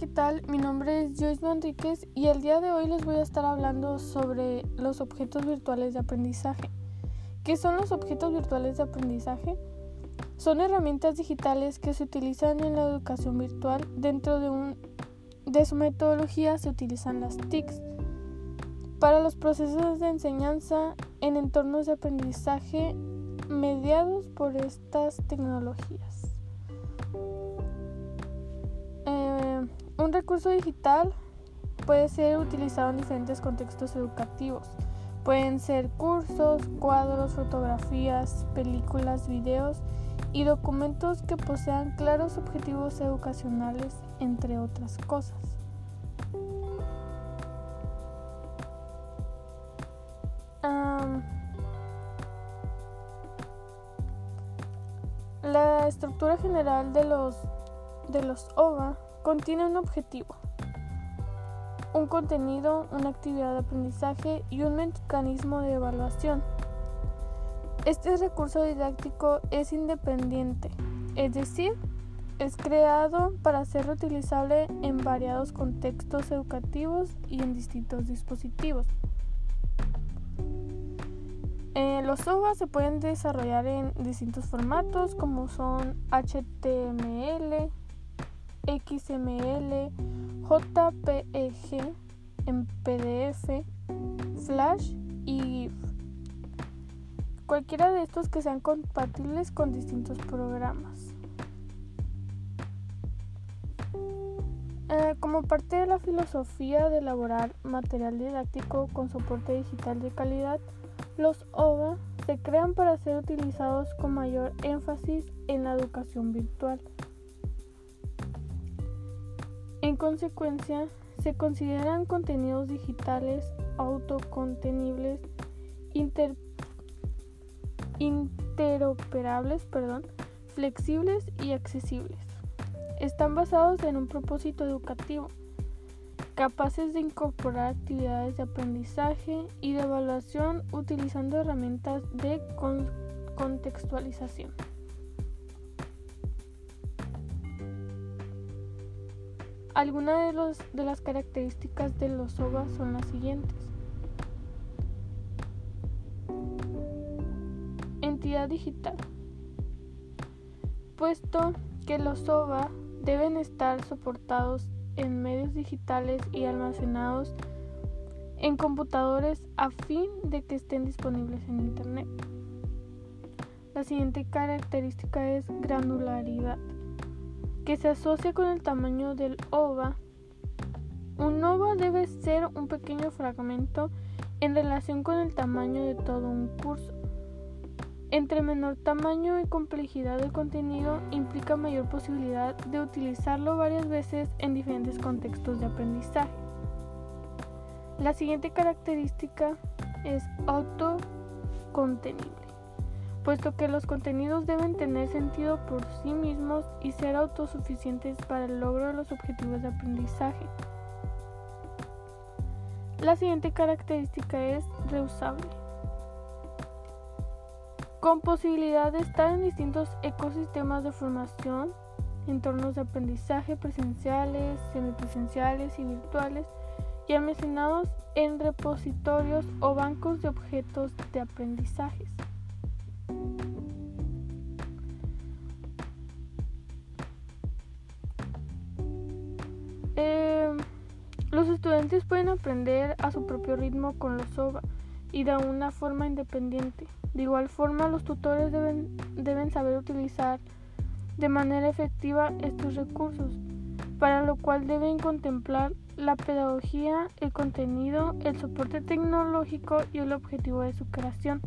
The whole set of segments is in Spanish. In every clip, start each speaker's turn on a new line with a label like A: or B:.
A: ¿qué tal? Mi nombre es Joyce Manríquez y el día de hoy les voy a estar hablando sobre los objetos virtuales de aprendizaje. ¿Qué son los objetos virtuales de aprendizaje? Son herramientas digitales que se utilizan en la educación virtual. Dentro de, de su metodología se utilizan las TICs. Para los procesos de enseñanza en entornos de aprendizaje mediados por estas tecnologías. Un recurso digital puede ser utilizado en diferentes contextos educativos. Pueden ser cursos, cuadros, fotografías, películas, videos y documentos que posean claros objetivos educacionales, entre otras cosas. la estructura general de los, de los OVA Contiene un objetivo, un contenido, una actividad de aprendizaje y un mecanismo de evaluación. Este recurso didáctico es independiente, es decir, es creado para ser reutilizable en variados contextos educativos y en distintos dispositivos. Eh, los OVA se pueden desarrollar en distintos formatos como son HTML, XML, JPEG, en PDF, Flash y GIF. Cualquiera de estos que sean compatibles con distintos programas. Eh, como parte de la filosofía de elaborar material didáctico con soporte digital de calidad, los OVA se crean para ser utilizados con mayor énfasis en la educación virtual. Consecuencia, se consideran contenidos digitales autocontenibles interoperables, perdón, flexibles y accesibles. Están basados en un propósito educativo, capaces de incorporar actividades de aprendizaje y de evaluación utilizando herramientas de contextualización. Algunas de, las características de los OVA son las siguientes. Entidad digital. Puesto que los OVA deben estar soportados en medios digitales y almacenados en computadores a fin de que estén disponibles en Internet. La siguiente característica es granularidad que se asocia con el tamaño del OVA. Un OVA debe ser un pequeño fragmento en relación con el tamaño de todo un curso. Entre menor tamaño y complejidad del contenido implica mayor posibilidad de utilizarlo varias veces en diferentes contextos de aprendizaje. La siguiente característica es autocontenible puesto que los contenidos deben tener sentido por sí mismos y ser autosuficientes para el logro de los objetivos de aprendizaje. La siguiente característica es reusable. Con posibilidad de estar en distintos ecosistemas de formación, entornos de aprendizaje presenciales, semipresenciales y virtuales, y almacenados en repositorios o bancos de objetos de aprendizajes. Estudiantes pueden aprender a su propio ritmo con los OVA y de una forma independiente. De igual forma, los tutores deben, deben saber utilizar de manera efectiva estos recursos, para lo cual deben contemplar la pedagogía, el contenido, el soporte tecnológico y el objetivo de su creación.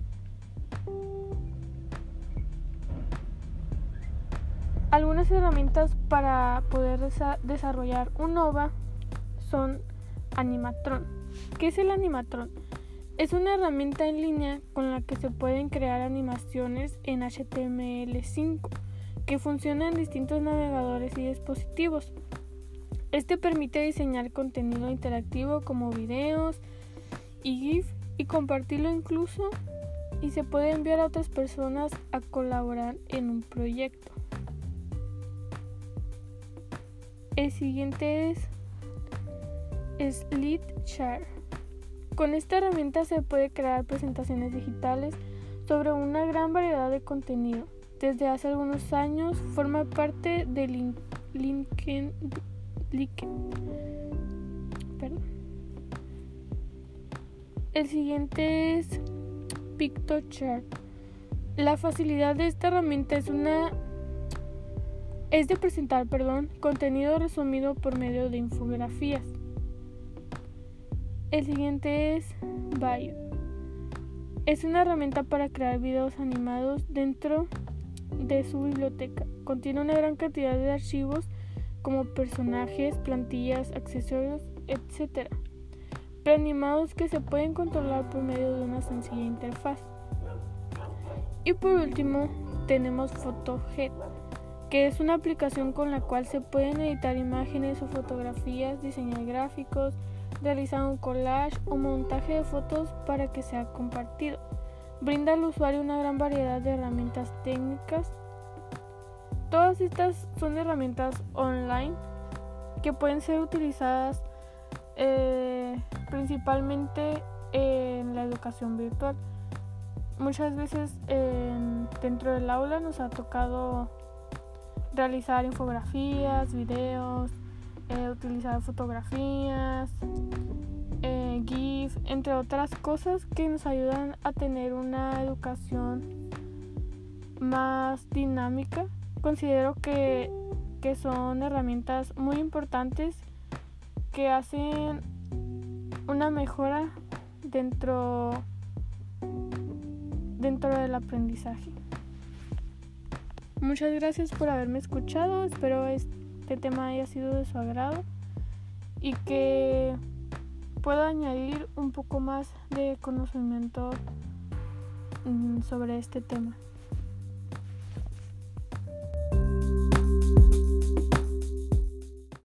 A: Algunas herramientas para poder desarrollar un OVA son Animatron. ¿Qué es el Animatron? Es una herramienta en línea con la que se pueden crear animaciones en HTML5 que funciona en distintos navegadores y dispositivos. Este permite diseñar contenido interactivo como videos y GIF y compartirlo incluso y se puede enviar a otras personas a colaborar en un proyecto. El siguiente es SlideShare. Con esta herramienta se puede crear presentaciones digitales sobre una gran variedad de contenido. Desde hace algunos años forma parte de LinkedIn. El siguiente es PictoChart. La facilidad de esta herramienta es una es de presentar, perdón, contenido resumido por medio de infografías. El siguiente es Bio. Es una herramienta para crear videos animados dentro de su biblioteca. Contiene una gran cantidad de archivos como personajes, plantillas, accesorios, etc. Preanimados que se pueden controlar por medio de una sencilla interfaz. Y por último, tenemos PhotoHead, que es una aplicación con la cual se pueden editar imágenes o fotografías, diseñar gráficos, realizar un collage o montaje de fotos para que sea compartido. Brinda al usuario una gran variedad de herramientas técnicas. Todas estas son herramientas online que pueden ser utilizadas eh, principalmente en la educación virtual. Muchas veces dentro del aula nos ha tocado realizar infografías, videos, eh, utilizar fotografías, eh, GIF, entre otras cosas que nos ayudan a tener una educación más dinámica. Considero que, que son herramientas muy importantes que hacen una mejora dentro, dentro del aprendizaje. Muchas gracias por haberme escuchado. Espero este tema haya sido de su agrado y que pueda añadir un poco más de conocimiento mm, sobre este tema.